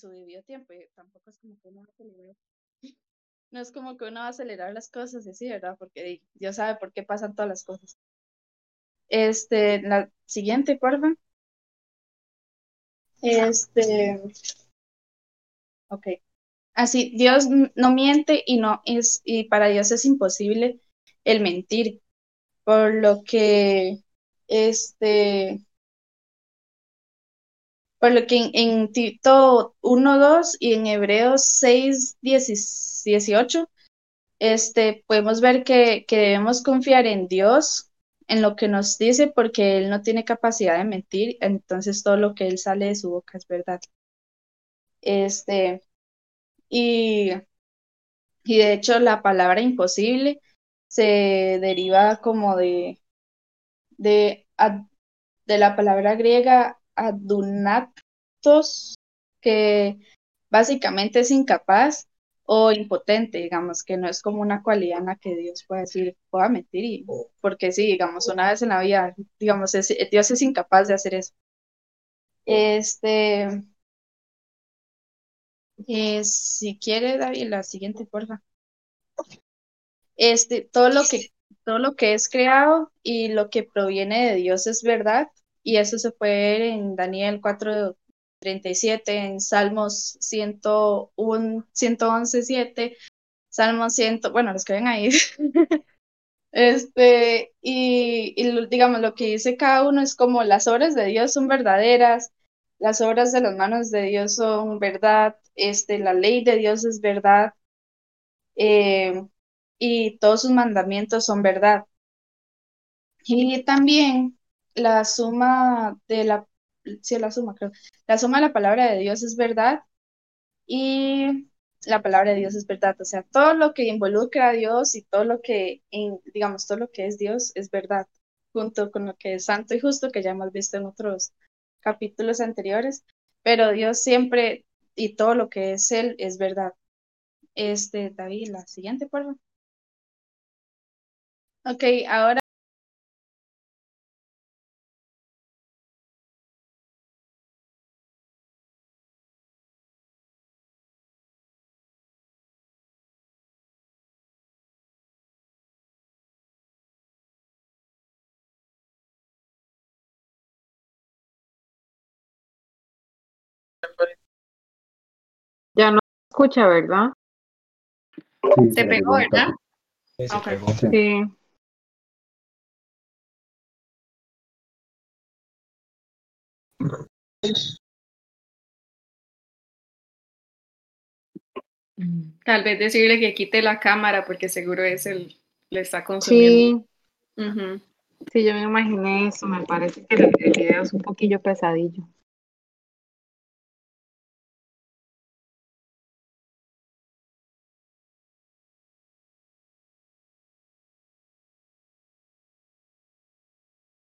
su debido tiempo. Y tampoco es como que uno va a acelerar. No es como que uno va a acelerar las cosas así, ¿verdad? Porque Dios sabe por qué pasan todas las cosas. Este, la siguiente, porfa. Este, ok. Así, Dios no miente y no es, y para Dios es imposible el mentir. Por lo que, este, por lo que en, Tito 1.2 y en Hebreos 6, 18, este, podemos ver que, que debemos confiar en Dios, en lo que nos dice, porque Él no tiene capacidad de mentir, entonces todo lo que Él sale de su boca es verdad. Este, y, y de hecho la palabra imposible se deriva como de, de, de la palabra griega adunatos, que básicamente es incapaz o impotente, digamos, que no es como una cualidad en la que Dios pueda decir, pueda mentir, y, porque sí, digamos, una vez en la vida, digamos, Dios es incapaz de hacer eso. Este, eh, si quiere, David, la siguiente, porfa. Este, todo lo que, todo lo que es creado y lo que proviene de Dios es verdad, y eso se puede ver en Daniel 4:37, en Salmos 101, 111, 7, Salmos 100, bueno, los que ven ahí. este, y, y digamos, lo que dice cada uno es como las obras de Dios son verdaderas, las obras de las manos de Dios son verdad, este, la ley de Dios es verdad, eh, y todos sus mandamientos son verdad. Y también la suma de la, sí, la suma, creo, la suma de la palabra de Dios es verdad y la palabra de Dios es verdad, o sea, todo lo que involucra a Dios y todo lo que, digamos, todo lo que es Dios es verdad, junto con lo que es santo y justo, que ya hemos visto en otros capítulos anteriores, pero Dios siempre y todo lo que es Él es verdad. Este, David, la siguiente, por favor. Ok, ahora escucha, ¿verdad? Sí, se pegó, ¿verdad? Sí, se Ok. pegó. Sí. Tal vez decirle que quite la cámara porque seguro es el le está consumiendo. Sí, Ujú. sí, yo me imaginé eso. Me parece que el, el video es un poquillo pesadillo.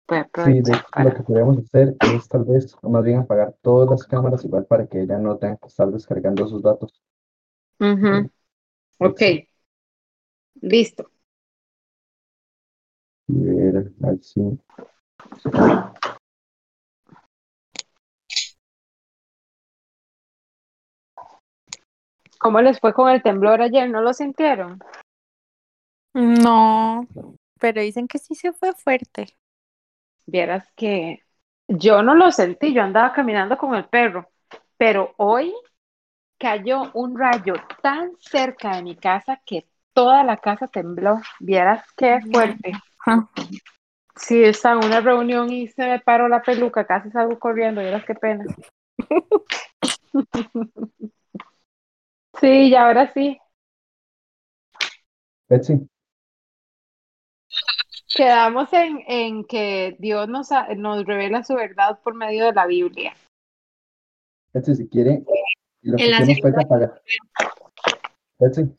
Sí, aprovechar de, para- lo que podríamos hacer es tal vez más bien apagar todas las cámaras igual para que ella no tenga que estar descargando sus datos. Ujú. Ok. Listo. Y ver, a ver si- ¿Cómo les fue con el temblor ayer? ¿No lo sintieron? No, pero dicen que sí se fue fuerte. Vieras que yo no lo sentí, yo andaba caminando con el perro, pero hoy cayó un rayo tan cerca de mi casa que toda la casa tembló. Vieras qué fuerte. Sí, estaba en una reunión y se me paró la peluca, casi salgo corriendo, vieras qué pena. Sí, y ahora sí, Betsy, quedamos en, en que Dios nos, ha- nos revela su verdad por medio de la Biblia. Betsy, si quiere, lo que hicimos fue apagar. Betsy,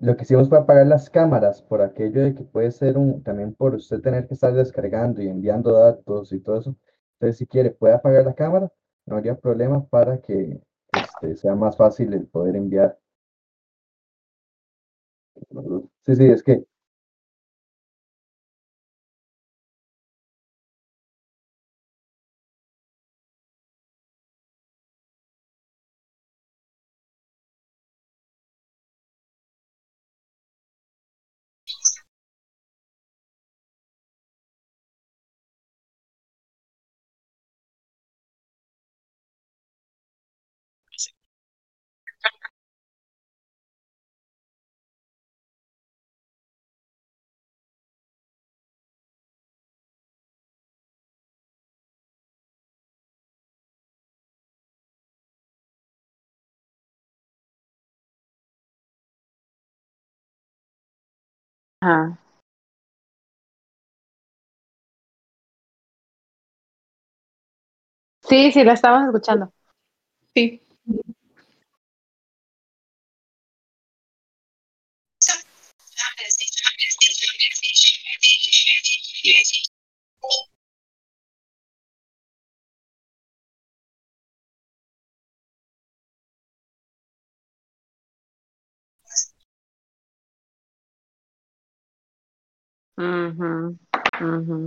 lo que hicimos fue apagar las cámaras por aquello de que puede ser un, también por usted tener que estar descargando y enviando datos y todo eso. Entonces, si quiere, puede apagar la cámara, no habría problema para que este, sea más fácil el poder enviar. Sí, sí, es que Ajá. Sí, sí, la estamos escuchando. Sí. Ujú, ujú.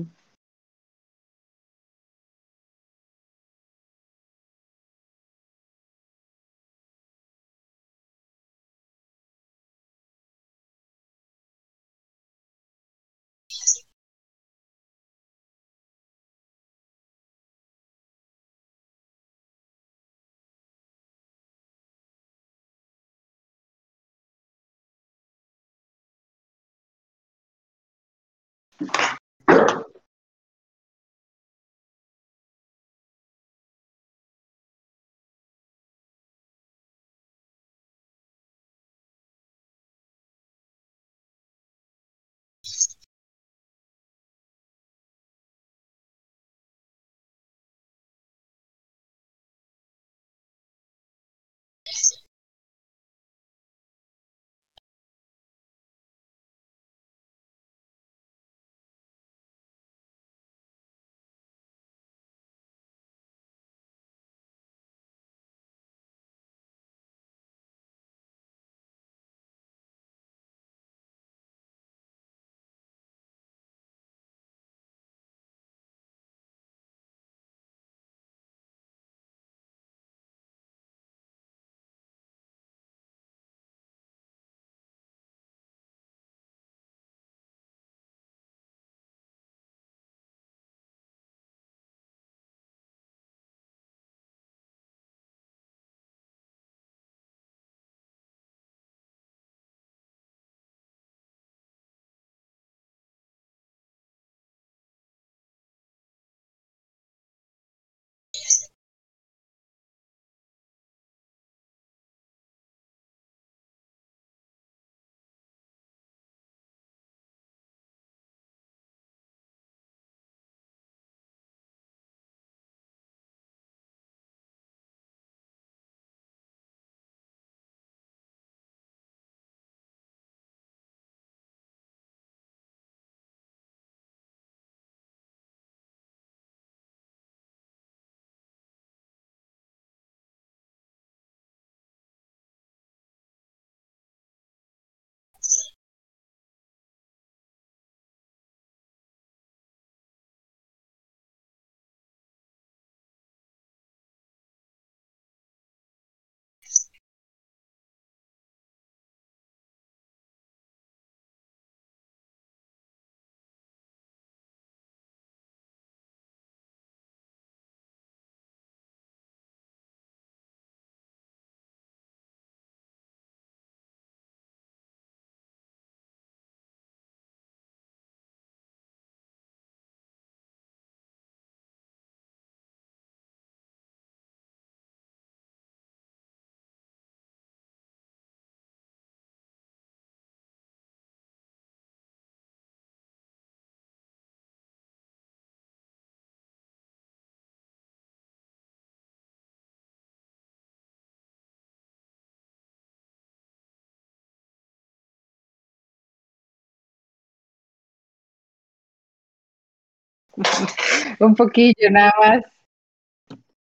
Un poquillo nada más.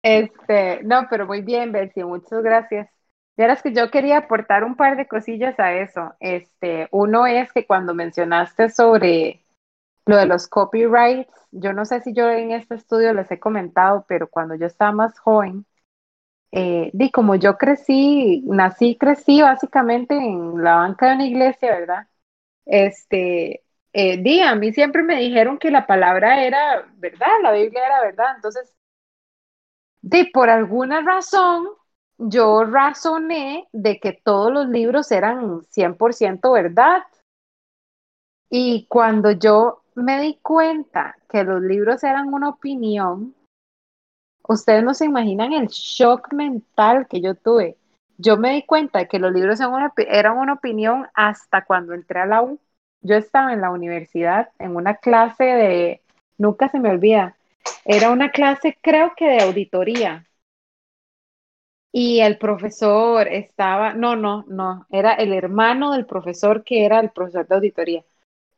Este, no, pero muy bien, Betsy, muchas gracias. Verás que yo quería aportar un par de cosillas a eso. Este, uno es que cuando mencionaste sobre lo de los copyrights, yo no sé si yo en este estudio les he comentado, pero cuando yo estaba más joven, eh, di como yo crecí, nací, crecí básicamente en la banca de una iglesia, ¿verdad? Este, eh, di, a mí siempre me dijeron que la palabra era verdad, la Biblia era verdad, entonces de por alguna razón, yo razoné de que todos los libros eran 100% verdad. Y cuando yo me di cuenta que los libros eran una opinión, ustedes no se imaginan el shock mental que yo tuve. Yo me di cuenta de que los libros eran una, eran una opinión hasta cuando entré a la U. yo estaba en la universidad en una clase de, nunca se me olvida, era una clase creo que de auditoría. Y el profesor estaba, no, no, no, era el hermano del profesor que era el profesor de auditoría.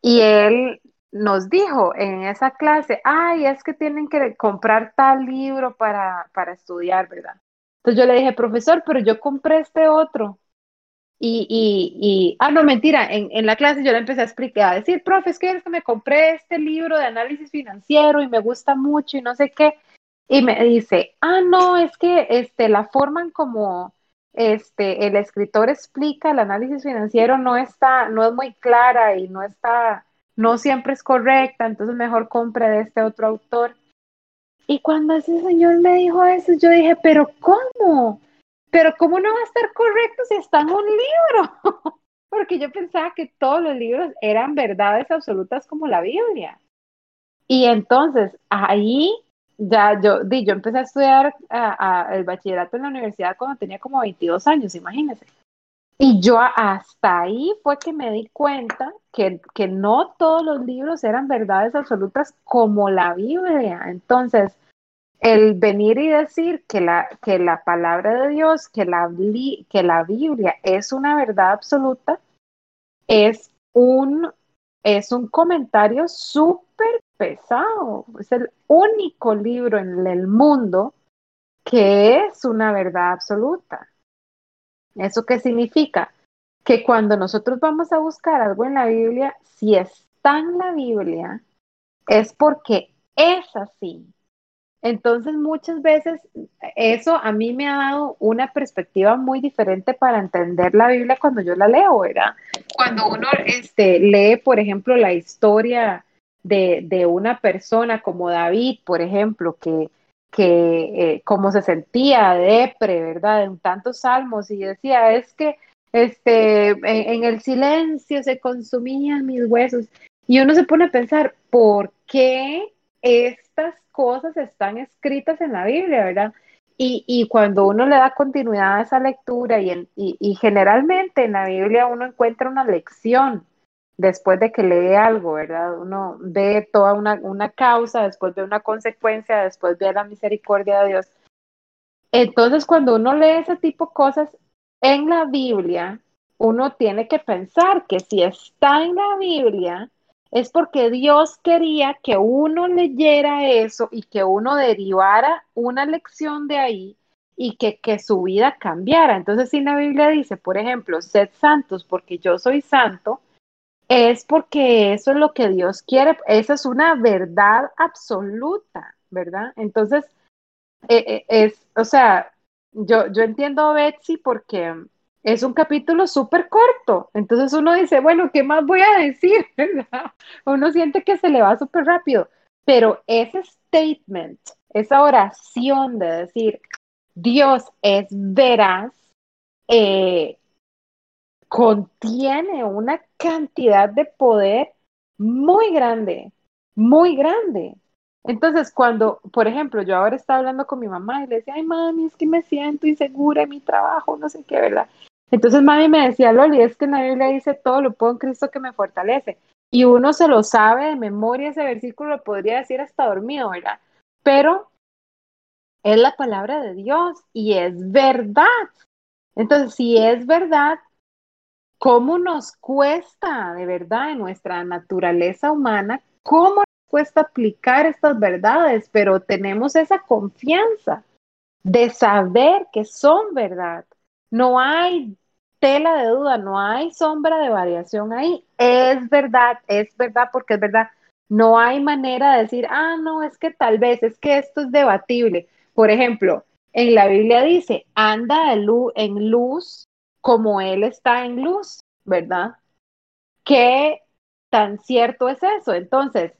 Y él nos dijo en esa clase, ay, es que tienen que comprar tal libro para, para estudiar, ¿verdad? Entonces yo le dije, profesor, pero yo compré este otro. Y, y, y ah, no, mentira, en, en, la clase yo le empecé a explicar, a decir, profe, es que me compré este libro de análisis financiero y me gusta mucho y no sé qué. Y me dice, ah, no, es que este, la forma en como este, el escritor explica el análisis financiero no está, no es muy clara y no está, no siempre es correcta, entonces mejor compre de este otro autor. Y cuando ese señor me dijo eso, yo dije, pero ¿cómo? Pero ¿cómo no va a estar correcto si está en un libro? Porque yo pensaba que todos los libros eran verdades absolutas como la Biblia. Y entonces ahí ya yo, yo empecé a estudiar el bachillerato en la universidad cuando tenía como 22 años, imagínense. Y yo hasta ahí fue que me di cuenta que, que no todos los libros eran verdades absolutas como la Biblia. Entonces, el venir y decir que la, que la palabra de Dios, que la, que la Biblia es una verdad absoluta, es un, es un comentario súper pesado. Es el único libro en el mundo que es una verdad absoluta. ¿Eso qué significa? Que cuando nosotros vamos a buscar algo en la Biblia, si está en la Biblia, es porque es así. Entonces, muchas veces eso a mí me ha dado una perspectiva muy diferente para entender la Biblia cuando yo la leo, ¿verdad? Cuando uno este, lee, por ejemplo, la historia de, de una persona como David, por ejemplo, que, que eh, como se sentía depre, ¿verdad? En tantos salmos y decía, es que este, en, el silencio se consumían mis huesos. Y uno se pone a pensar, ¿por qué estas cosas están escritas en la Biblia, verdad? Y, y cuando uno le da continuidad a esa lectura y, y generalmente en la Biblia uno encuentra una lección, después de que lee algo, ¿verdad? Uno ve toda una, una, causa, después ve una consecuencia, después ve la misericordia de Dios. Entonces, cuando uno lee ese tipo de cosas en la Biblia, uno tiene que pensar que si está en la Biblia, es porque Dios quería que uno leyera eso y que uno derivara una lección de ahí y que, que su vida cambiara. Entonces, si la Biblia dice, por ejemplo, sed santos porque yo soy santo, es porque eso es lo que Dios quiere, esa es una verdad absoluta, ¿verdad? Entonces, eh, eh, es, o sea, yo, yo entiendo a Betsy porque es un capítulo súper corto, entonces uno dice, bueno, ¿qué más voy a decir? Uno siente que se le va súper rápido, pero ese statement, esa oración de decir, Dios es veraz, eh, contiene una cantidad de poder muy grande, muy grande. Entonces, cuando, por ejemplo, yo ahora estaba hablando con mi mamá y le decía, ay, mami, es que me siento insegura en mi trabajo, no sé qué, ¿verdad? Entonces, mami me decía, Loli, es que en la Biblia dice todo lo puedo Cristo que me fortalece. Y uno se lo sabe de memoria, ese versículo lo podría decir hasta dormido, ¿verdad? Pero es la palabra de Dios y es verdad. Entonces, si es verdad, cómo nos cuesta de verdad en nuestra naturaleza humana, cómo nos cuesta aplicar estas verdades, pero tenemos esa confianza de saber que son verdad. No hay tela de duda, no hay sombra de variación ahí. Es verdad, es verdad porque es verdad. No hay manera de decir, ah, no, es que tal vez, es que esto es debatible. Por ejemplo, en la Biblia dice, anda en luz como Él está en luz, ¿verdad? ¿Qué tan cierto es eso? Entonces,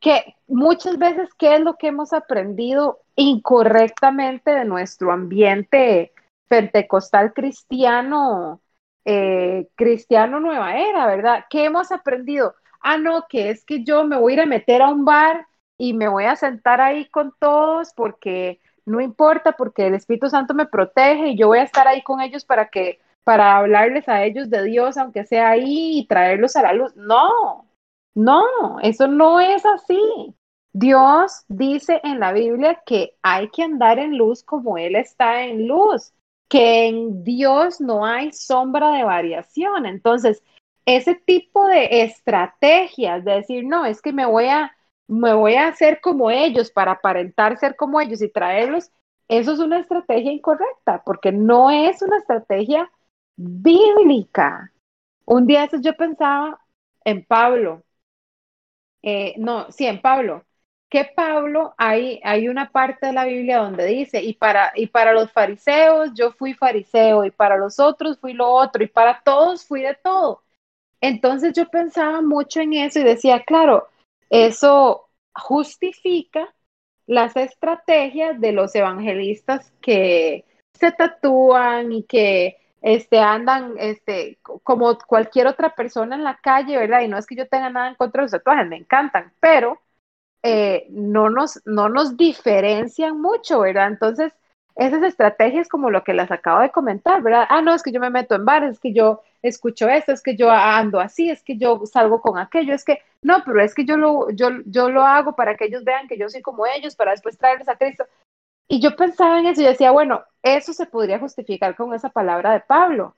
que muchas veces, ¿qué es lo que hemos aprendido incorrectamente de nuestro ambiente pentecostal cristiano, eh, cristiano nueva era, ¿verdad? ¿Qué hemos aprendido? Ah, no, que es que yo me voy a ir a meter a un bar y me voy a sentar ahí con todos porque no importa, porque el Espíritu Santo me protege y yo voy a estar ahí con ellos para que para hablarles a ellos de Dios, aunque sea ahí, y traerlos a la luz. No, no, eso no es así. Dios dice en la Biblia que hay que andar en luz como Él está en luz, que en Dios no hay sombra de variación. Entonces, ese tipo de estrategias de decir, no, es que me voy a, me voy a hacer como ellos para aparentar ser como ellos y traerlos, eso es una estrategia incorrecta, porque no es una estrategia bíblica. Un día yo pensaba en Pablo, eh, no, sí, en Pablo, que Pablo hay, hay una parte de la Biblia donde dice, y para, y para los fariseos yo fui fariseo, y para los otros fui lo otro, y para todos fui de todo. Entonces yo pensaba mucho en eso y decía, claro, eso justifica las estrategias de los evangelistas que se tatúan y que este, andan este, como cualquier otra persona en la calle, ¿verdad? Y no es que yo tenga nada en contra de los tatuajes, me encantan, pero eh, no, nos, no nos diferencian mucho, ¿verdad? Entonces, esas estrategias como lo que las acabo de comentar, ¿verdad? Ah, no, es que yo me meto en bares, es que yo escucho esto, es que yo ando así, es que yo salgo con aquello, es que, no, pero es que yo lo, yo, yo lo hago para que ellos vean que yo soy como ellos, para después traerles a Cristo. Y yo pensaba en eso y decía, bueno, eso se podría justificar con esa palabra de Pablo.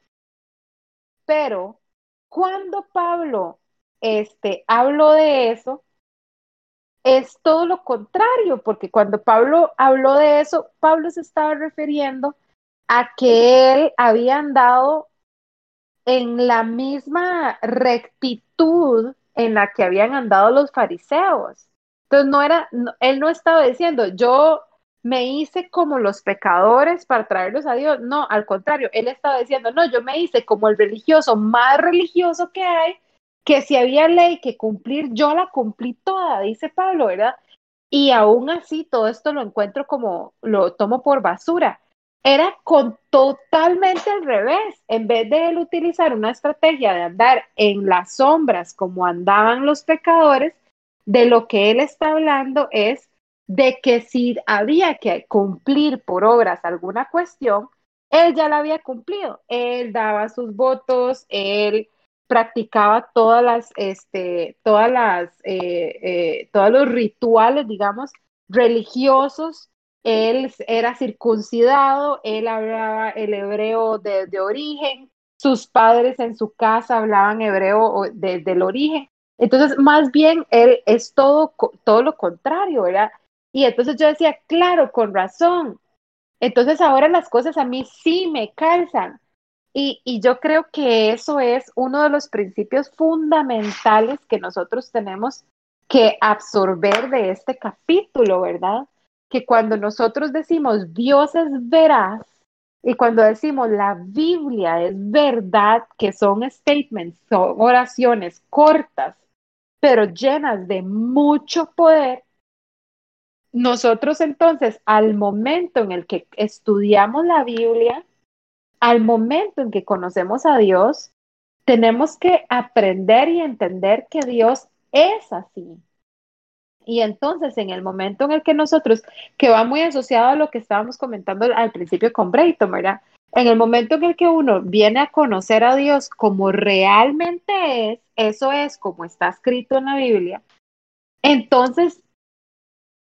Pero cuando Pablo este, habló de eso, es todo lo contrario, porque cuando Pablo habló de eso, Pablo se estaba refiriendo a que él había andado en la misma rectitud en la que habían andado los fariseos. Entonces no era, él no estaba diciendo, yo me hice como los pecadores para traerlos a Dios. No, al contrario, él estaba diciendo, no, yo me hice como el religioso más religioso que hay, que si había ley que cumplir, yo la cumplí toda, dice Pablo, ¿verdad? Y aún así, todo esto lo encuentro como, lo tomo por basura. Era con totalmente al revés. En vez de él utilizar una estrategia de andar en las sombras como andaban los pecadores, de lo que él está hablando es de que si había que cumplir por obras alguna cuestión, él ya la había cumplido. Él daba sus votos, él practicaba todas las, este, todas las, eh, eh, todos los rituales, digamos, religiosos. Él era circuncidado, él hablaba el hebreo de, origen, sus padres en su casa hablaban hebreo desde el origen. Entonces, más bien, él es todo, todo lo contrario, ¿verdad? Y entonces yo decía, claro, con razón. Entonces ahora las cosas a mí sí me calzan. Y, yo creo que eso es uno de los principios fundamentales que nosotros tenemos que absorber de este capítulo, ¿verdad? Que cuando nosotros decimos Dios es veraz y cuando decimos la Biblia es verdad, que son statements, son oraciones cortas, pero llenas de mucho poder, nosotros entonces, al momento en el que estudiamos la Biblia, al momento en que conocemos a Dios, tenemos que aprender y entender que Dios es así. Y entonces, en el momento en el que nosotros, que va muy asociado a lo que estábamos comentando al principio con Brayton, ¿verdad? En el momento en el que uno viene a conocer a Dios como realmente es, eso es como está escrito en la Biblia, entonces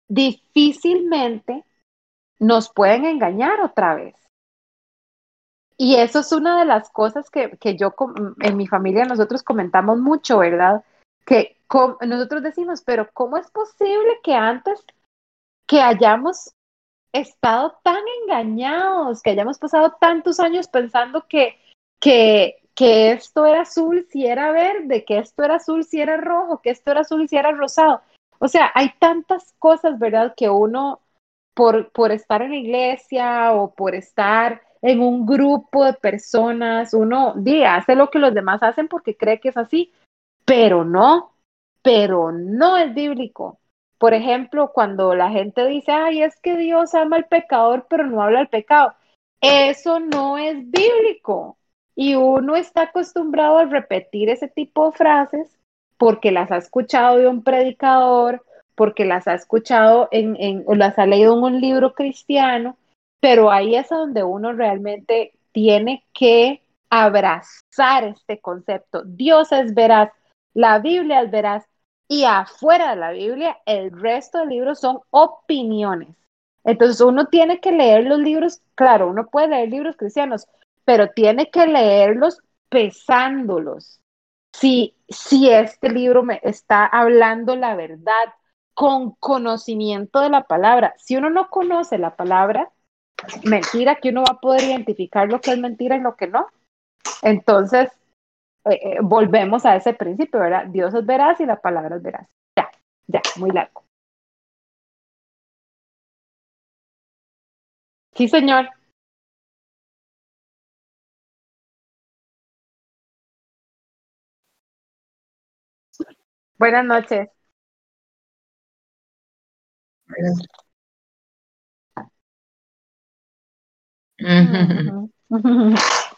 difícilmente nos pueden engañar otra vez. Y eso es una de las cosas que, yo en mi familia nosotros comentamos mucho, ¿verdad? Que nosotros decimos, pero ¿cómo es posible que antes que hayamos estado tan engañados, que hayamos pasado tantos años pensando que, que, que esto era azul si era verde, que esto era azul si era rojo, que esto era azul si era rosado? O sea, hay tantas cosas, ¿verdad? Que uno, por, por estar en la iglesia o por estar en un grupo de personas, uno diga, hace lo que los demás hacen porque cree que es así, pero no, pero no es bíblico. Por ejemplo, cuando la gente dice, ay, es que Dios ama al pecador, pero no habla al pecado. Eso no es bíblico. Y uno está acostumbrado a repetir ese tipo de frases porque las ha escuchado de un predicador, porque las ha escuchado en, en, o las ha leído en un libro cristiano, pero ahí es donde uno realmente tiene que abrazar este concepto. Dios es veraz, la Biblia es veraz y afuera de la Biblia el resto de libros son opiniones. Entonces uno tiene que leer los libros, claro, uno puede leer libros cristianos, pero tiene que leerlos pesándolos. Si, si este libro me está hablando la verdad con conocimiento de la palabra, si uno no conoce la palabra, mentira que uno va a poder identificar lo que es mentira y lo que no. Entonces, eh, eh, volvemos a ese principio, ¿verdad? Dios es veraz y la palabra es veraz. Ya, ya, muy largo. Sí, señor. Buenas noches. 嗯哼哼哼，嗯哼哼。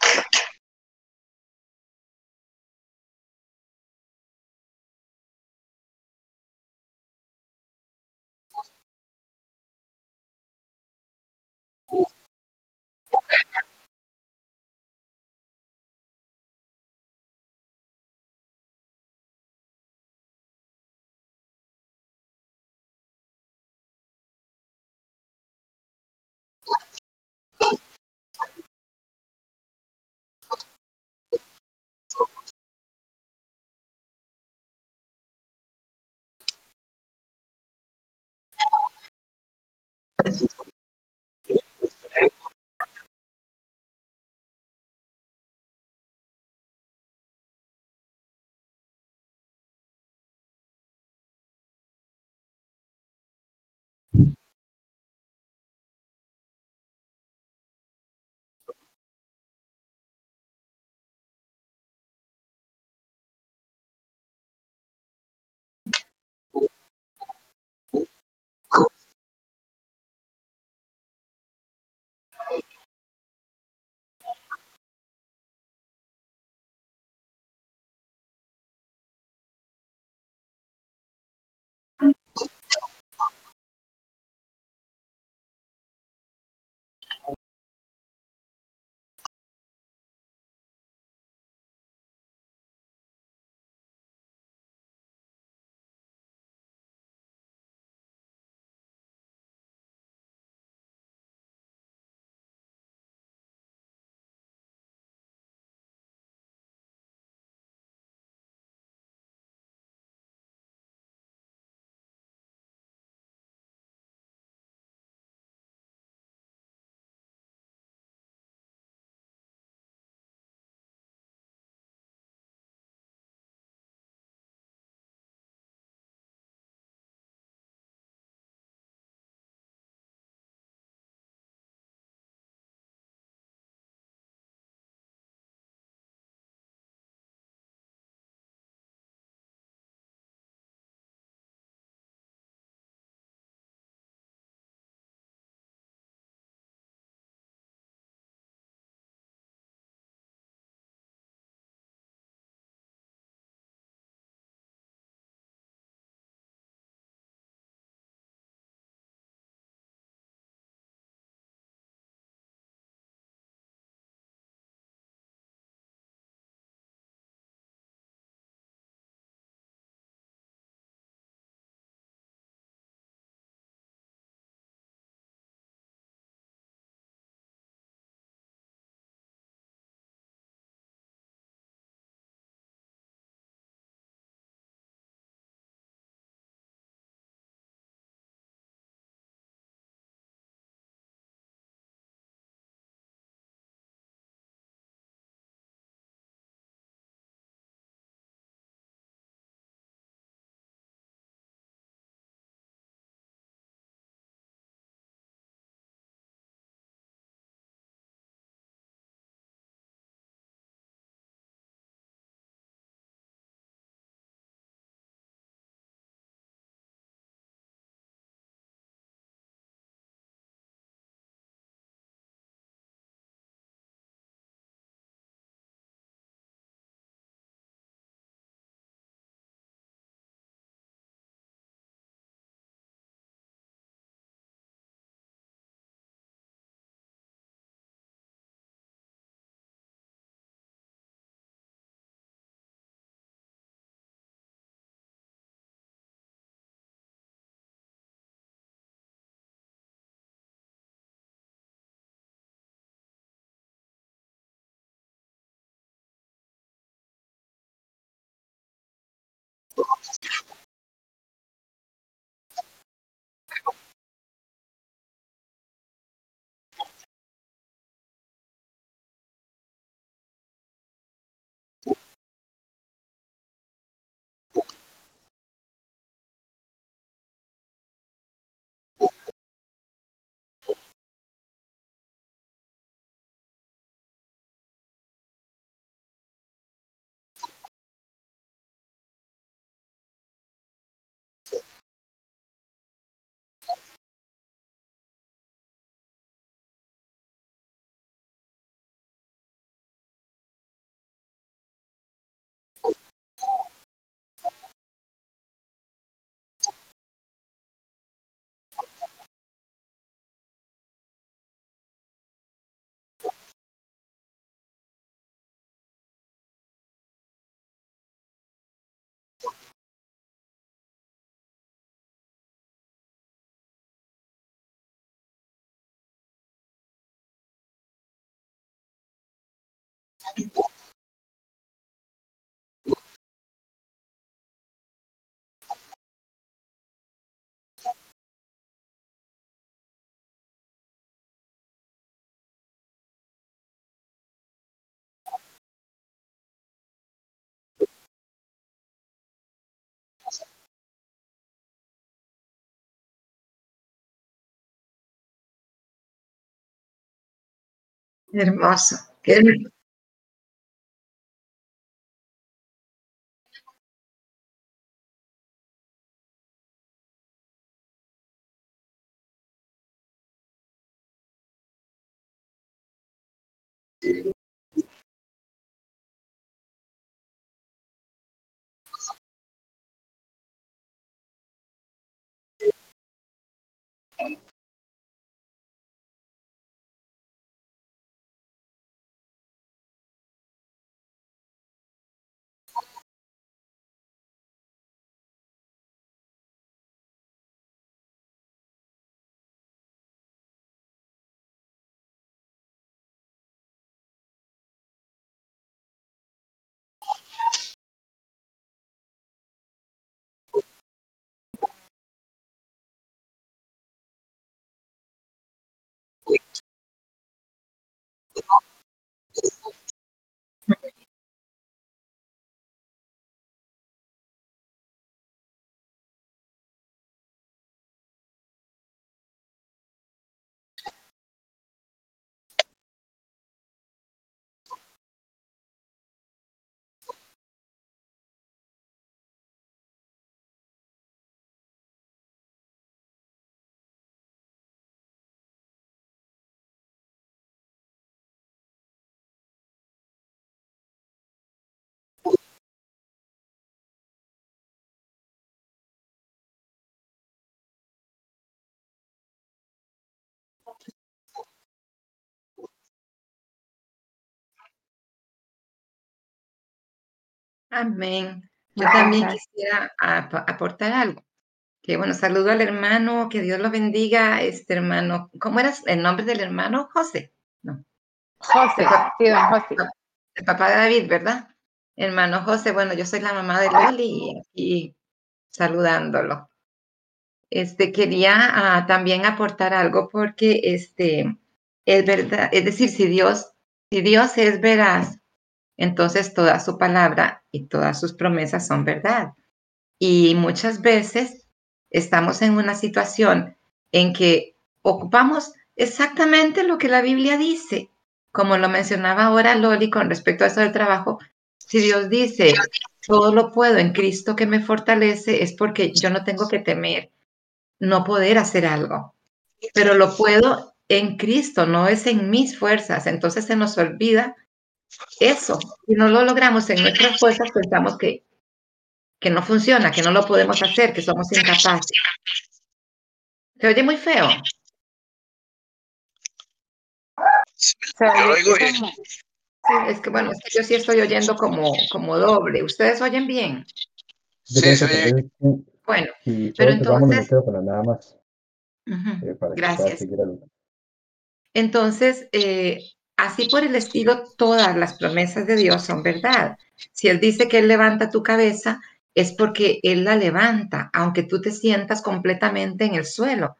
Hermoso. Qué Amén. Yo también quisiera ap- aportar algo. Que bueno, saludo al hermano, que Dios lo bendiga, este hermano. ¿Cómo era el nombre del hermano? José. No, José, sí, don José. el papá de David, ¿verdad? Hermano José, bueno, yo soy la mamá de Loli y aquí saludándolo. Este, quería ah, también aportar algo porque este, es verdad, es decir, si Dios, si Dios es veraz, entonces toda su palabra y todas sus promesas son verdad. Y muchas veces estamos en una situación en que ocupamos exactamente lo que la Biblia dice, como lo mencionaba ahora Loli con respecto a eso del trabajo. Si Dios dice, todo lo puedo en Cristo que me fortalece, es porque yo no tengo que temer no poder hacer algo, pero lo puedo en Cristo, no es en mis fuerzas. Entonces se nos olvida eso. Si no lo logramos en nuestras fuerzas, pensamos que, que no funciona, que no lo podemos hacer, que somos incapaces. Se oye muy feo. Se oigo bien. como- Es que bueno, es que yo sí estoy oyendo como, como doble. ¿Ustedes oyen bien? Sí, sí, Bueno, pero entonces- nada más, eh, para que pueda gracias. Entonces, eh, así por el estilo, todas las promesas de Dios son verdad. Si Él dice que Él levanta tu cabeza, es porque Él la levanta, aunque tú te sientas completamente en el suelo.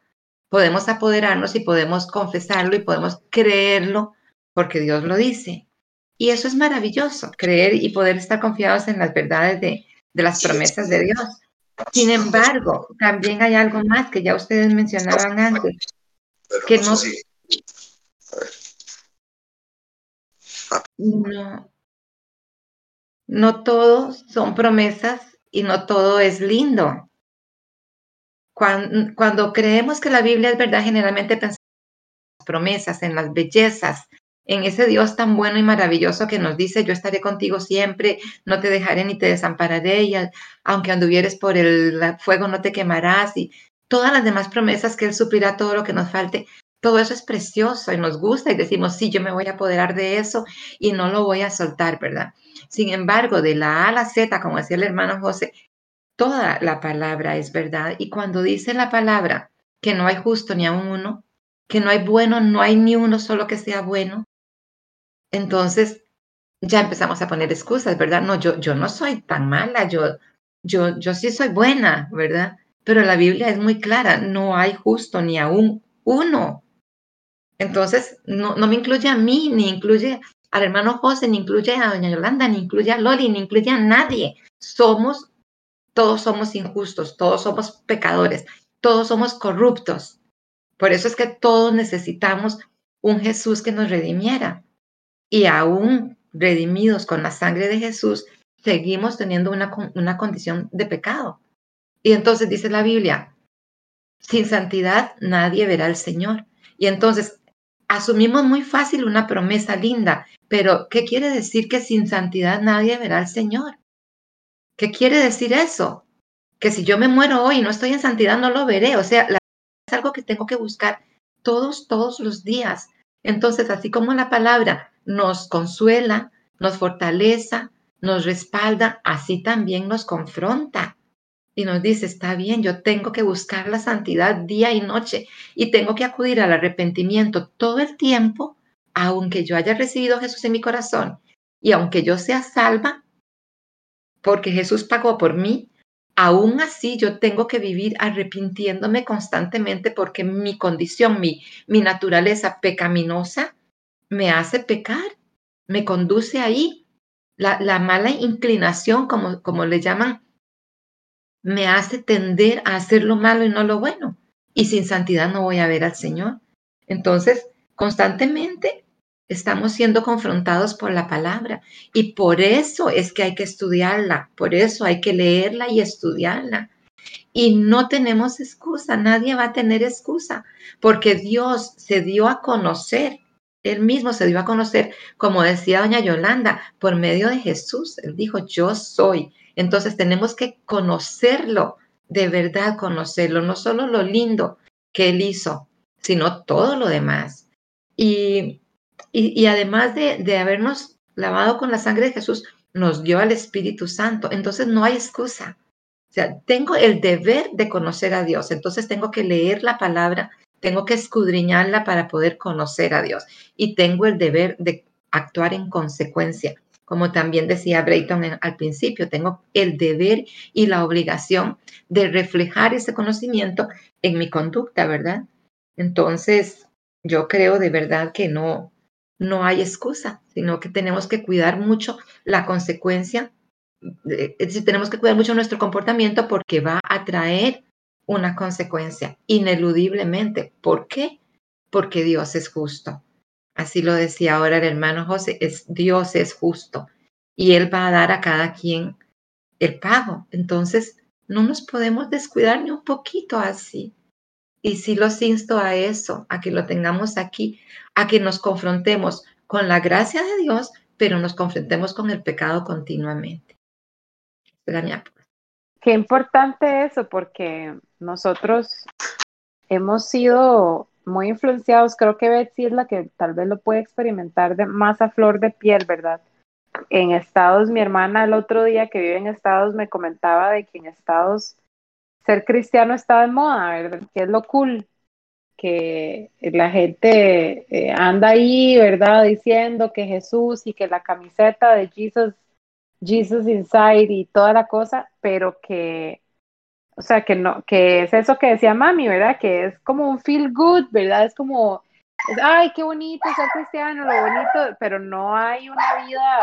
Podemos apoderarnos y podemos confesarlo y podemos creerlo porque Dios lo dice. Y eso es maravilloso, creer y poder estar confiados en las verdades de, de las promesas de Dios. Sin embargo, también hay algo más que ya ustedes mencionaban antes, Pero que no No, no todo son promesas y no todo es lindo. Cuando, cuando creemos que la Biblia es verdad, generalmente pensamos en las promesas, en las bellezas, en ese Dios tan bueno y maravilloso que nos dice, yo estaré contigo siempre, no te dejaré ni te desampararé, y aunque anduvieres por el fuego no te quemarás, y todas las demás promesas que Él suplirá todo lo que nos falte. Todo eso es precioso y nos gusta y decimos, sí, yo me voy a apoderar de eso y no lo voy a soltar, ¿verdad? Sin embargo, de la A a la Z, como decía el hermano José, toda la palabra es verdad. Y cuando dice la palabra que no hay justo ni aun uno, que no hay bueno, no hay ni uno solo que sea bueno, entonces ya empezamos a poner excusas, ¿verdad? No, yo, yo no soy tan mala, yo, yo, yo sí soy buena, ¿verdad? Pero la Biblia es muy clara, no hay justo ni aún uno. Entonces, no, me incluye a mí, ni incluye al hermano José, ni incluye a doña Yolanda, ni incluye a Loli, ni incluye a nadie. Somos, todos somos injustos, todos somos pecadores, todos somos corruptos. Por eso es que todos necesitamos un Jesús que nos redimiera. Y aún redimidos con la sangre de Jesús, seguimos teniendo una, una condición de pecado. Y entonces dice la Biblia, sin santidad nadie verá al Señor. Y entonces asumimos muy fácil una promesa linda, pero ¿qué quiere decir que sin santidad nadie verá al Señor? ¿Qué quiere decir eso? Que si yo me muero hoy y no estoy en santidad, no lo veré. O sea, es algo que tengo que buscar todos, todos los días. Entonces, así como la palabra nos consuela, nos fortaleza, nos respalda, así también nos confronta y nos dice, está bien, yo tengo que buscar la santidad día y noche y tengo que acudir al arrepentimiento todo el tiempo, aunque yo haya recibido a Jesús en mi corazón y aunque yo sea salva, porque Jesús pagó por mí, aún así yo tengo que vivir arrepintiéndome constantemente porque mi condición, mi, mi naturaleza pecaminosa me hace pecar, me conduce ahí. La, la mala inclinación, como, como le llaman, me hace tender a hacer lo malo y no lo bueno. Y sin santidad no voy a ver al Señor. Entonces, constantemente estamos siendo confrontados por la palabra y por eso es que hay que estudiarla, por eso hay que leerla y estudiarla. Y no tenemos excusa, nadie va a tener excusa, porque Dios se dio a conocer él mismo se dio a conocer, como decía doña Yolanda, por medio de Jesús. Él dijo, yo soy. Entonces tenemos que conocerlo, de verdad conocerlo, no solo lo lindo que Él hizo, sino todo lo demás. Y, y, además de, de habernos lavado con la sangre de Jesús, nos dio al Espíritu Santo. Entonces no hay excusa. O sea, tengo el deber de conocer a Dios. Entonces tengo que leer la palabra, tengo que escudriñarla para poder conocer a Dios y tengo el deber de actuar en consecuencia. Como también decía Brayton al principio, tengo el deber y la obligación de reflejar ese conocimiento en mi conducta, ¿verdad? Entonces, yo creo de verdad que no, no hay excusa, sino que tenemos que cuidar mucho la consecuencia, es decir, tenemos que cuidar mucho nuestro comportamiento porque va a traer una consecuencia, ineludiblemente. ¿Por qué? Porque Dios es justo. Así lo decía ahora el hermano José, es, Dios es justo y Él va a dar a cada quien el pago. Entonces, no nos podemos descuidar ni un poquito así. Y sí los insto a eso, a que lo tengamos aquí, a que nos confrontemos con la gracia de Dios, pero nos confrontemos con el pecado continuamente. Qué importante eso, porque nosotros hemos sido muy influenciados, creo que Betsy es la que tal vez lo puede experimentar de más a flor de piel, ¿verdad? En Estados, mi hermana el otro día que vive en Estados me comentaba de que en Estados ser cristiano está de moda, ¿verdad? Que es lo cool, que la gente eh, anda ahí, ¿verdad? Diciendo que Jesús y que la camiseta de Jesus Jesus Inside y toda la cosa, pero que, o sea, que no, que es eso que decía mami, ¿verdad? Que es como un feel good, ¿verdad? Es como, ay, qué bonito ser cristiano, lo bonito, pero no hay una vida,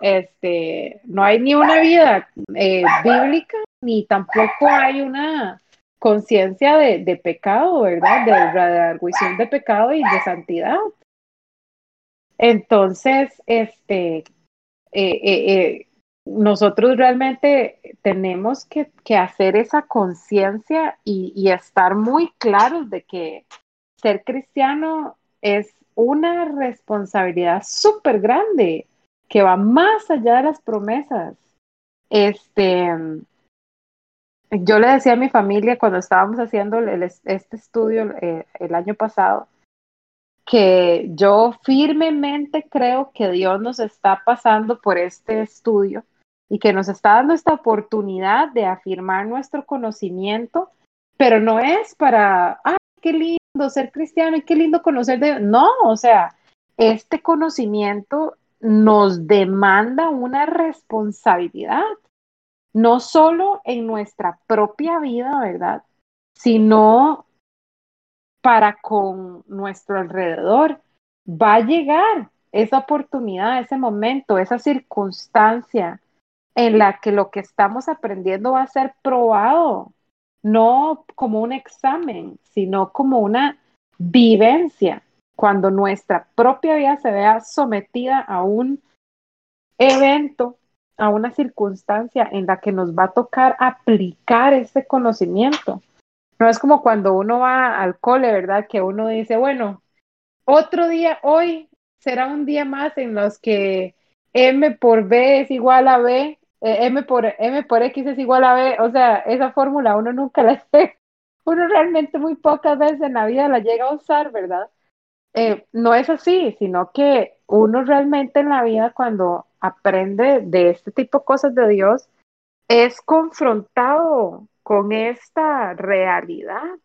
este, no hay ni una vida eh, bíblica, ni tampoco hay una conciencia de, de, pecado, ¿verdad? De redarguición de pecado y de santidad. Entonces, este, eh, eh, eh, nosotros realmente tenemos que, hacer esa conciencia y, estar muy claros de que ser cristiano es una responsabilidad súper grande que va más allá de las promesas. Este, yo le decía a mi familia cuando estábamos haciendo este estudio el año pasado, que yo firmemente creo que Dios nos está pasando por este estudio y que nos está dando esta oportunidad de afirmar nuestro conocimiento, pero no es para, ay, qué lindo ser cristiano y qué lindo conocer de. No, o sea, este conocimiento nos demanda una responsabilidad, no solo en nuestra propia vida, ¿verdad? Sino para con nuestro alrededor. Va a llegar esa oportunidad, ese momento, esa circunstancia en la que lo que estamos aprendiendo va a ser probado, no como un examen, sino como una vivencia, cuando nuestra propia vida se vea sometida a un evento, a una circunstancia en la que nos va a tocar aplicar ese conocimiento. No es como cuando uno va al cole, ¿verdad? Que uno dice, bueno, otro día, hoy será un día más en los que M por B es igual a B, eh, M, por, M por X es igual a B, o sea, esa fórmula uno nunca la esté, uno realmente muy pocas veces en la vida la llega a usar, ¿verdad? Eh, no es así, sino que uno realmente en la vida cuando aprende de este tipo de cosas de Dios, es confrontado con esta realidad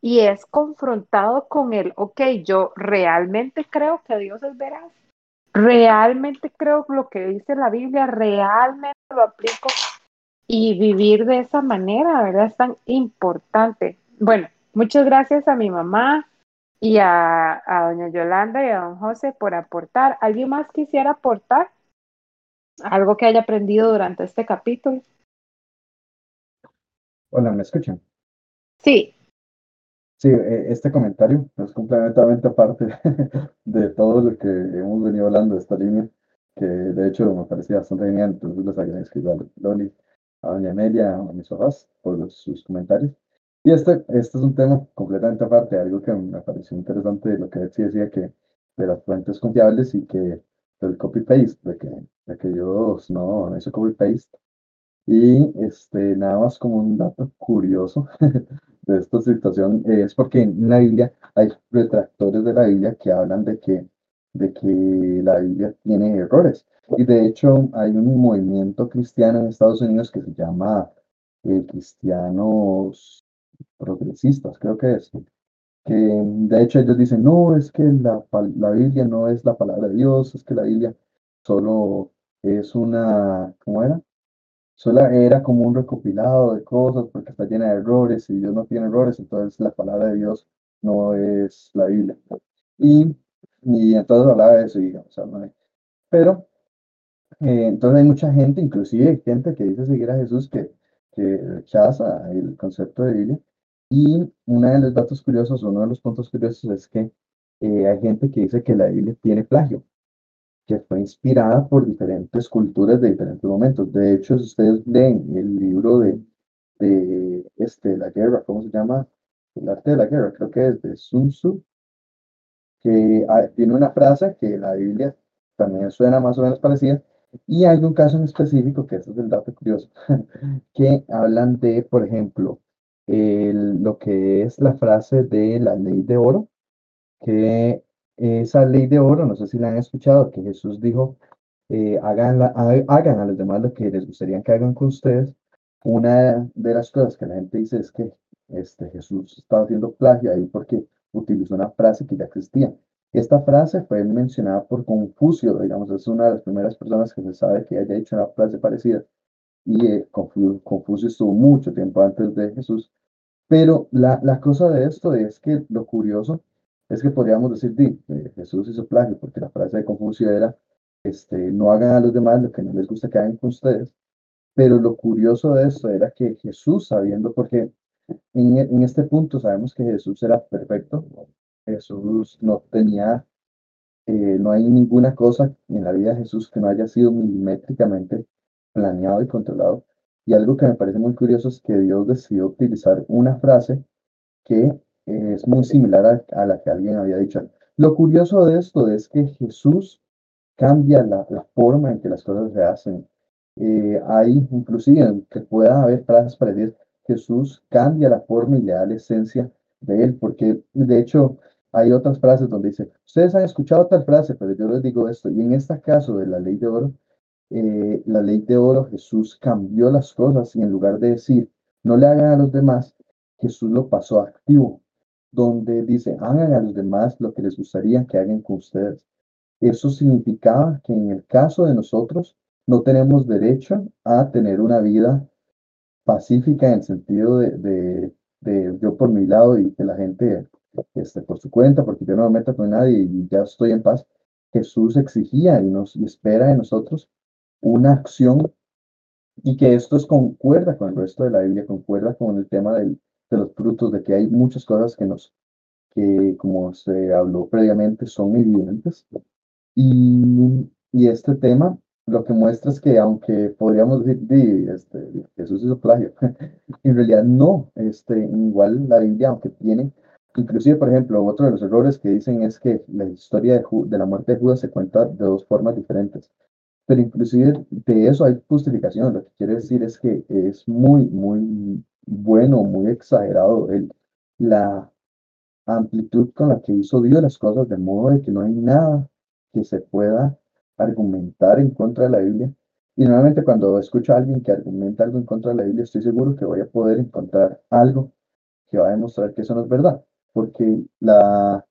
y es confrontado con el, ok, yo realmente creo que Dios es veraz, realmente creo lo que dice la Biblia, realmente lo aplico y vivir de esa manera, ¿verdad? Es tan importante. Bueno, muchas gracias a mi mamá y a, a doña Yolanda y a don José por aportar. ¿Alguien más quisiera aportar? Algo que haya aprendido durante este capítulo. Hola, ¿me escuchan? Sí, Sí, eh, este comentario es completamente aparte de todo lo que hemos venido hablando de esta línea, que de hecho me parecía bastante genial, entonces les agradezco igual a Loli, a doña Amelia, a mis papás por sus comentarios. Y este, este es un tema completamente aparte, algo que me pareció interesante de lo que Betsy decía, que de las fuentes confiables y que del copy-paste, de que, de que yo no, no hice copy-paste. Y este, nada más como un dato curioso de esta situación eh, es porque en la Biblia hay retractores de la Biblia que hablan de que, de que la Biblia tiene errores. Y de hecho hay un movimiento cristiano en Estados Unidos que se llama eh, Cristianos Progresistas, creo que es. Que de hecho ellos dicen, no, es que la, la Biblia no es la palabra de Dios, es que la Biblia solo es una, ¿cómo era? Solo era como un recopilado de cosas porque está llena de errores y Dios no tiene errores, entonces la palabra de Dios no es la Biblia. Y, y entonces hablaba de eso, hay- pero eh, entonces hay mucha gente, inclusive hay gente que dice seguir a Jesús que, que rechaza el concepto de Biblia. Y uno de los datos curiosos, uno de los puntos curiosos es que eh, hay gente que dice que la Biblia tiene plagio que fue inspirada por diferentes culturas de diferentes momentos. De hecho, si ustedes leen el libro de, este, la guerra, ¿cómo se llama? El arte de la guerra, creo que es de Sun Tzu, que ah, tiene una frase que la Biblia también suena más o menos parecida, y hay un caso en específico, que es el dato curioso, que hablan de, por ejemplo, el- lo que es la frase de la ley de oro, que esa ley de oro, no sé si la han escuchado, que Jesús dijo, eh, hagan, hagan a los demás lo que les gustaría que hagan con ustedes. Una de las cosas que la gente dice es que este, Jesús estaba haciendo plagio ahí porque utilizó una frase que ya existía. Esta frase fue mencionada por Confucio, digamos, es una de las primeras personas que se sabe que haya hecho una frase parecida. Y eh, Confu- Confucio estuvo mucho tiempo antes de Jesús. Pero la, la cosa de esto es que lo curioso es que podríamos decir, "Di, eh, Jesús hizo plagio, porque la frase de Confucio era, este, no hagan a los demás lo que no les gusta que hagan con ustedes. Pero lo curioso de esto era que Jesús, sabiendo, porque en, en este punto sabemos que Jesús era perfecto, Jesús no tenía, eh, no hay ninguna cosa en la vida de Jesús que no haya sido milimétricamente planeado y controlado. Y algo que me parece muy curioso es que Dios decidió utilizar una frase que es muy similar a, a la que alguien había dicho. Lo curioso de esto es que Jesús cambia la, la forma en que las cosas se hacen. Eh, hay, inclusive, que pueda haber frases parecidas, Jesús cambia la forma y le da la esencia de él, porque de hecho hay otras frases donde dice, ustedes han escuchado tal frase, pero yo les digo esto, y en este caso de la ley de oro, eh, la ley de oro, Jesús cambió las cosas y en lugar de decir, no le hagan a los demás, Jesús lo pasó activo, donde dice, hagan a los demás lo que les gustaría que hagan con ustedes. eso significaba que en el caso de nosotros no tenemos derecho a tener una vida pacífica en el sentido de, de, yo por mi lado y que la gente este, por su cuenta, porque yo no me meto con nadie y ya estoy en paz. Jesús exigía y nos y espera de nosotros una acción y que esto es concuerda con el resto de la Biblia, concuerda con el tema del, de los frutos, de que hay muchas cosas que nos, que como se habló previamente, son evidentes. Y, y este tema lo que muestra es que aunque podríamos decir, "Di, este, Jesús hizo plagio, en realidad no, este, igual la Biblia, aunque tiene, inclusive, por ejemplo, otro de los errores que dicen es que la historia de, de la muerte de Judas se cuenta de dos formas diferentes. Pero inclusive de eso hay justificación. Lo que quiere decir es que es muy, muy bueno, muy exagerado el, la amplitud con la que hizo Dios las cosas, de modo de que no hay nada que se pueda argumentar en contra de la Biblia. Y normalmente cuando escucho a alguien que argumenta algo en contra de la Biblia, estoy seguro que voy a poder encontrar algo que va a demostrar que eso no es verdad, porque la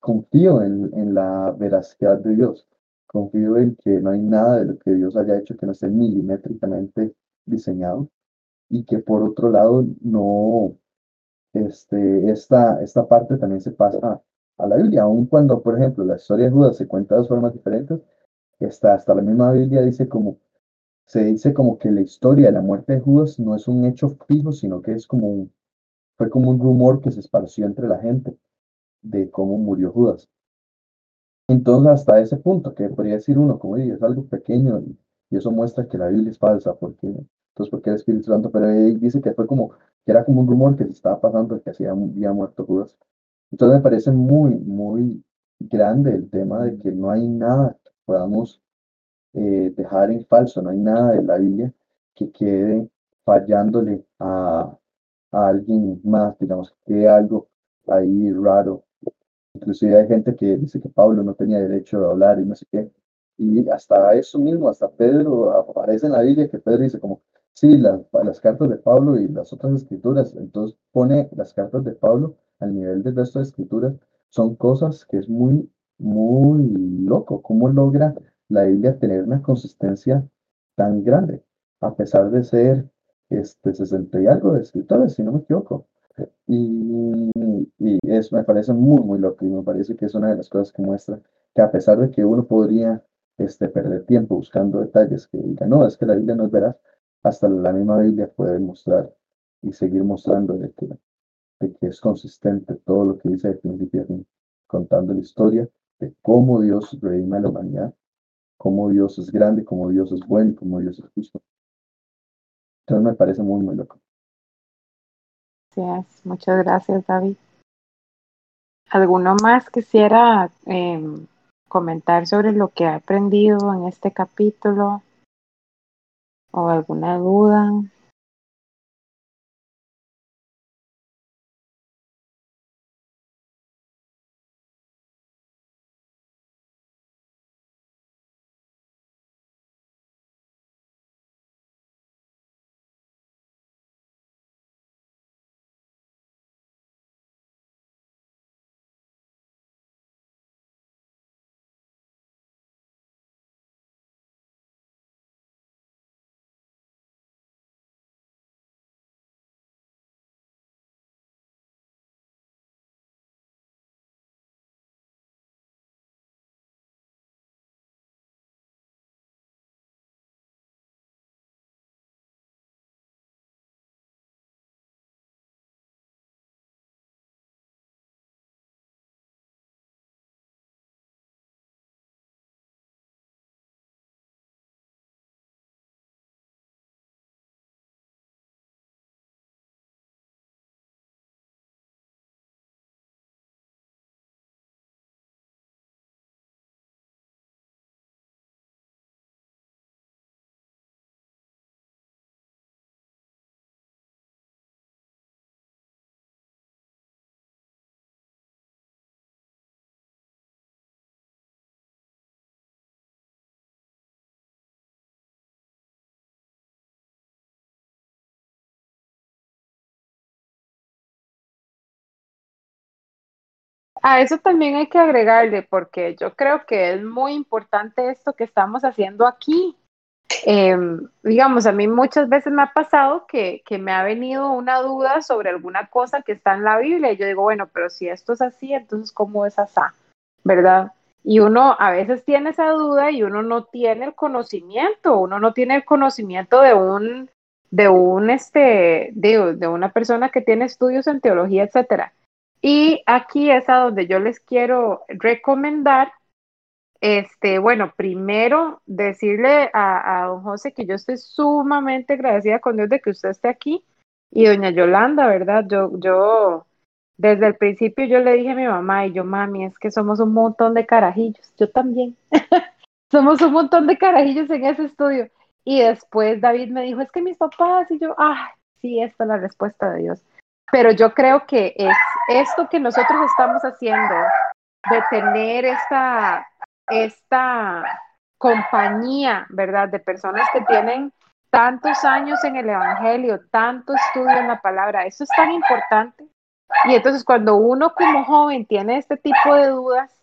confío en, en la veracidad de Dios. Confío en que no hay nada de lo que Dios haya hecho que no esté milimétricamente diseñado y que por otro lado no, este, esta, esta parte también se pasa a la Biblia, aun cuando, por ejemplo, la historia de Judas se cuenta de dos formas diferentes, está, hasta la misma Biblia dice como, se dice como que la historia de la muerte de Judas no es un hecho fijo, sino que es como un, fue como un rumor que se esparció entre la gente de cómo murió Judas. Entonces, hasta ese punto, que podría decir uno, como dice, es algo pequeño y eso muestra que la Biblia es falsa, porque, entonces, porque el Espíritu Santo, pero él dice que fue como, que era como un rumor que se estaba pasando, que hacía, había muerto Judas. Entonces, me parece muy, muy grande el tema de que no hay nada que podamos eh, dejar en falso, no hay nada de la Biblia que quede fallándole a, a alguien más, digamos, que quede algo ahí raro Inclusive hay gente que dice que Pablo no tenía derecho de hablar y no sé qué. Y hasta eso mismo, hasta Pedro aparece en la Biblia que Pedro dice como, sí, las, cartas de Pablo y las otras escrituras, entonces pone las cartas de Pablo al nivel del resto de escrituras, son cosas que es muy, muy loco, cómo logra la Biblia tener una consistencia tan grande, a pesar de ser este, 60 y algo de escritores, si no me equivoco. Y, y eso me parece muy, muy loco y me parece que es una de las cosas que muestra que a pesar de que uno podría este, perder tiempo buscando detalles que digan, no, es que la Biblia no es veraz, hasta la misma Biblia puede mostrar y seguir mostrando de que, es consistente todo lo que dice de principio a fin, contando la historia de cómo Dios redime a la humanidad, cómo Dios es grande, cómo Dios es bueno y cómo Dios es justo. Entonces me parece muy, muy loco. Muchas gracias, David. ¿Alguno más quisiera em, comentar sobre lo que ha aprendido en este capítulo? ¿O alguna duda? A eso también hay que agregarle, porque yo creo que es muy importante esto que estamos haciendo aquí. Em, digamos, a mí muchas veces me ha pasado que, que me ha venido una duda sobre alguna cosa que está en la Biblia y yo digo, bueno, pero si esto es así, entonces ¿cómo es asá? ¿Verdad? Y uno a veces tiene esa duda y uno no tiene el conocimiento, uno no tiene el conocimiento de un, de un, este, de, de una persona que tiene estudios en teología, etcétera. Y aquí es a donde yo les quiero recomendar, este, bueno, primero decirle a, a don José que yo estoy sumamente agradecida con Dios de que usted esté aquí y doña Yolanda, ¿verdad? Yo, yo, desde el principio yo le dije a mi mamá y yo, mami, es que somos un montón de carajillos, yo también. somos un montón de carajillos en ese estudio. Y después David me dijo, es que mis papás y yo, ah, sí, esta es la respuesta de Dios. Pero yo creo que es esto que nosotros estamos haciendo, de tener esta, esta compañía, ¿verdad? De personas que tienen tantos años en el Evangelio, tanto estudio en la palabra, eso es tan importante. Y entonces cuando uno como joven tiene este tipo de dudas,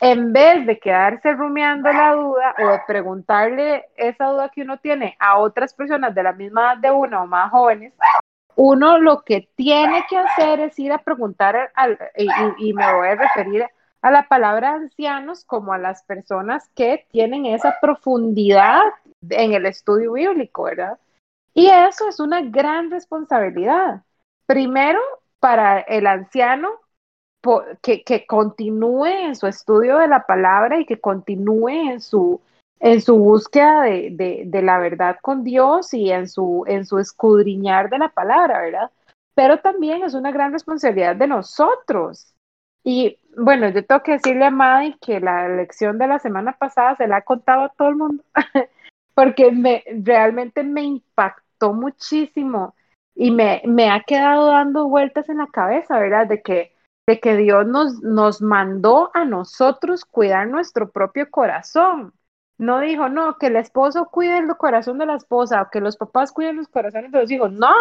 en vez de quedarse rumiando la duda o de preguntarle esa duda que uno tiene a otras personas de la misma edad de uno o más jóvenes, uno lo que tiene que hacer es ir a preguntar, al, y, me voy a referir a la palabra ancianos como a las personas que tienen esa profundidad en el estudio bíblico, ¿verdad? Y eso es una gran responsabilidad. Primero, para el anciano, que continúe en su estudio de la palabra y que continúe en su, en su búsqueda de, de, la verdad con Dios y en su, en su escudriñar de la palabra, ¿verdad? Pero también es una gran responsabilidad de nosotros. Y bueno, yo tengo que decirle a Maddy que la lección de la semana pasada se la ha contado a todo el mundo, porque me, realmente me impactó muchísimo y me, me ha quedado dando vueltas en la cabeza, ¿verdad? De que, de que Dios nos, nos mandó a nosotros cuidar nuestro propio corazón no dijo, no, que el esposo cuide el corazón de la esposa o que los papás cuiden los corazones de los hijos. No,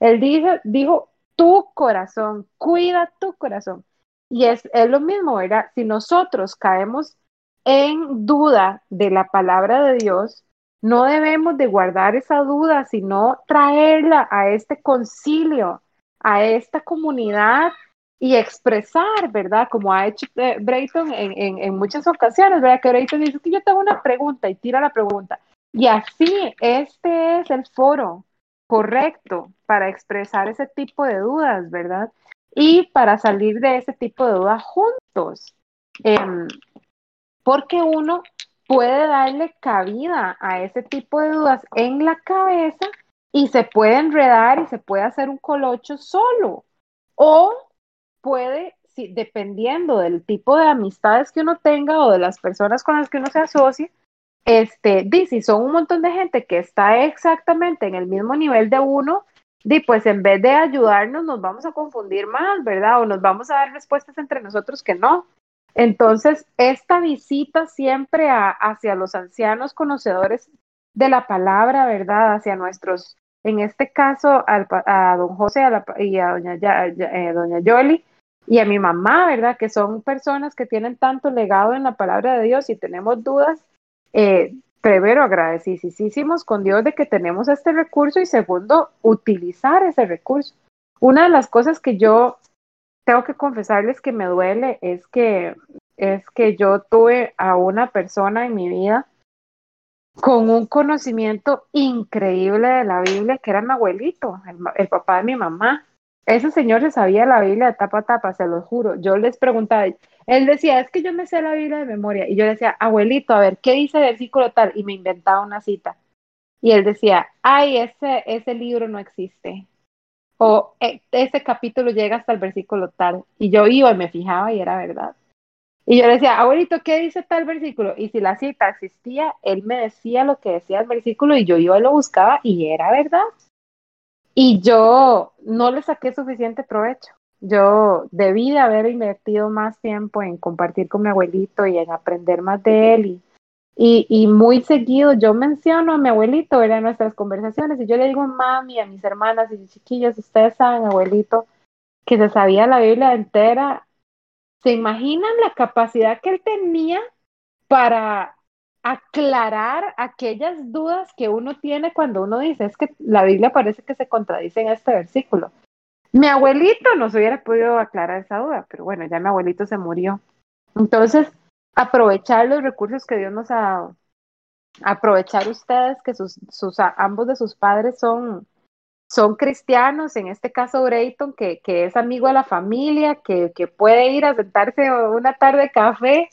él dijo, dijo tu corazón, cuida tu corazón. Y es, lo mismo, ¿verdad? Si nosotros caemos en duda de la palabra de Dios, no debemos de guardar esa duda, sino traerla a este concilio, a esta comunidad y expresar, ¿verdad? Como ha hecho eh, Brayton en, en, en, muchas ocasiones, ¿verdad? Que Brayton dice que yo tengo una pregunta y tira la pregunta. Y así, este es el foro correcto para expresar ese tipo de dudas, ¿verdad? Y para salir de ese tipo de dudas juntos. Eh, porque uno puede darle cabida a ese tipo de dudas en la cabeza y se puede enredar y se puede hacer un colocho solo. O puede, dependiendo del tipo de amistades que uno tenga o de las personas con las que uno se asocie, este, di, son un montón de gente que está exactamente en el mismo nivel de uno, di, pues en vez de ayudarnos nos vamos a confundir más, ¿verdad? O nos vamos a dar respuestas entre nosotros que no. Entonces, esta visita siempre a, hacia los ancianos conocedores de la palabra, ¿verdad? Hacia nuestros, en este caso, al, a don José a la, y a doña, ya, eh, doña y a mi mamá, ¿verdad? Que son personas que tienen tanto legado en la palabra de Dios y tenemos dudas, eh, primero agradecidísimos con Dios de que tenemos este recurso y segundo, utilizar ese recurso. Una de las cosas que yo tengo que confesarles que me duele es que es que yo tuve a una persona en mi vida con un conocimiento increíble de la Biblia, que era mi abuelito, el, el papá de mi mamá. Ese señor se sabía la Biblia de tapa a tapa, se lo juro. Yo les preguntaba, él decía, es que yo me sé la Biblia de memoria. Y yo decía, abuelito, a ver, ¿qué dice el versículo tal? Y me inventaba una cita. Y él decía, ay, ese, ese libro no existe. O e, ese capítulo llega hasta el versículo tal. Y yo iba y me fijaba y era verdad. Y yo le decía, abuelito, ¿qué dice tal versículo? Y si la cita existía, él me decía lo que decía el versículo y yo iba y lo buscaba y era verdad. Y yo no le saqué suficiente provecho. Yo debí de haber invertido más tiempo en compartir con mi abuelito y en aprender más de él. Y, y, muy seguido yo menciono a mi abuelito en nuestras conversaciones y yo le digo a mami, a mis hermanas y chiquillos, ustedes saben, abuelito, que se sabía la Biblia entera ¿Se imaginan la capacidad que él tenía para aclarar aquellas dudas que uno tiene cuando uno dice, es que la Biblia parece que se contradice en este versículo? Mi abuelito nos hubiera podido aclarar esa duda, pero bueno, ya mi abuelito se murió. Entonces, aprovechar los recursos que Dios nos ha dado. Aprovechar ustedes que sus, sus ambos de sus padres son, son cristianos, en este caso Brayton, que, que es amigo de la familia, que, que puede ir a sentarse una tarde de café,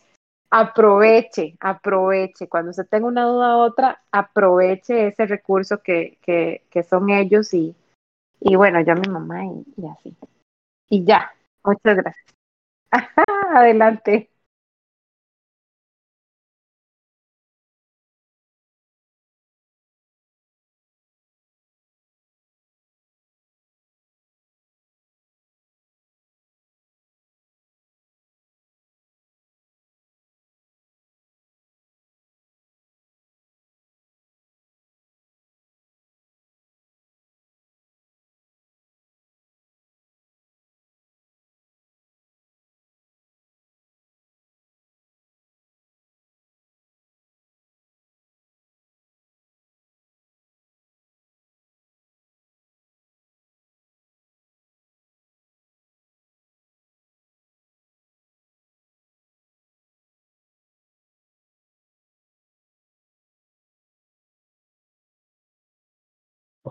aproveche, aproveche. Cuando se tenga una duda u otra, aproveche ese recurso que, que, son ellos y, y bueno, yo a mi mamá y así. Y ya, muchas gracias. Adelante.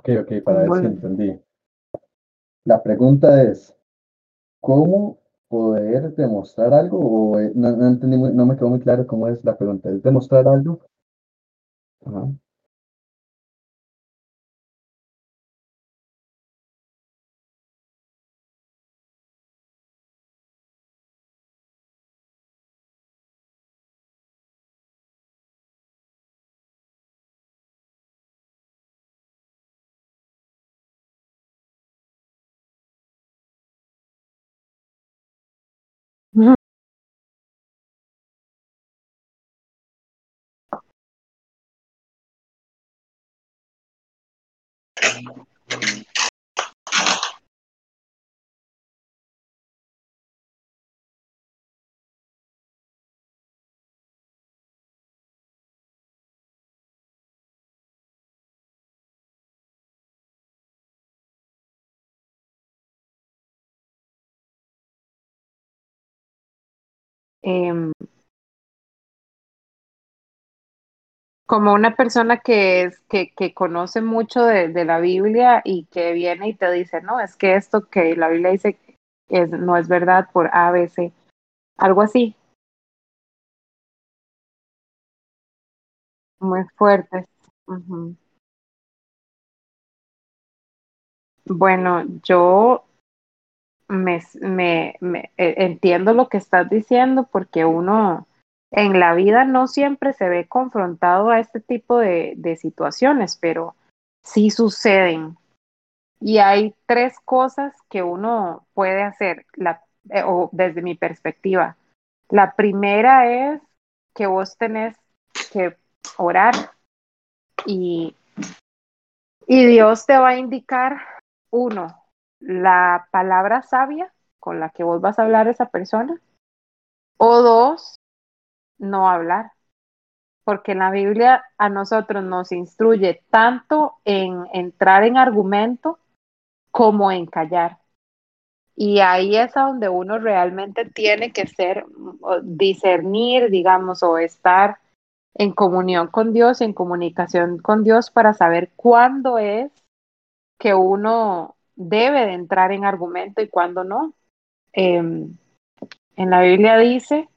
Ok, ok, para ver si Bueno. entendí. La pregunta es, ¿cómo poder demostrar algo? O, eh, no, no entendí muy- no me quedó muy claro cómo es la pregunta. ¿Es demostrar algo? Ajá. Eh, como una persona que es, que, que conoce mucho de, de la Biblia y que viene y te dice, no, es que esto que la Biblia dice es, no es verdad por A, B, C, algo así, muy fuertes. Ujú. Bueno, yo me, me, eh, entiendo lo que estás diciendo porque uno en la vida no siempre se ve confrontado a este tipo de, de situaciones, pero sí suceden. Y hay tres cosas que uno puede hacer, eh, o desde mi perspectiva. La primera es que vos tenés que orar y, y Dios te va a indicar, uno, la palabra sabia con la que vos vas a hablar a esa persona, o dos, no hablar. Porque la Biblia a nosotros nos instruye tanto en entrar en argumento como en callar. Y ahí es a donde uno realmente tiene que ser, discernir, digamos, o estar en comunión con Dios, en comunicación con Dios para saber cuándo es que uno debe de entrar en argumento y cuándo no. Em, en la Biblia dice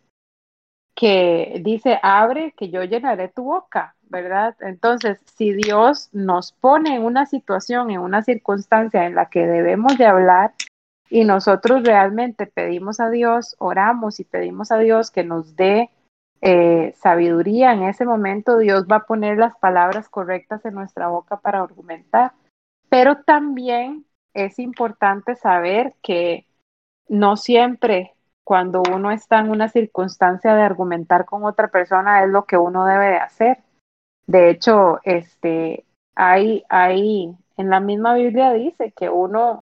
que dice, abre, que yo llenaré tu boca, ¿verdad? Entonces, si Dios nos pone en una situación, en una circunstancia en la que debemos de hablar y nosotros realmente pedimos a Dios, oramos y pedimos a Dios que nos dé eh, sabiduría en ese momento, Dios va a poner las palabras correctas en nuestra boca para argumentar. Pero también es importante saber que no siempre cuando uno está en una circunstancia de argumentar con otra persona es lo que uno debe de hacer. De hecho, este, hay, hay, en la misma Biblia dice que uno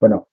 Bueno,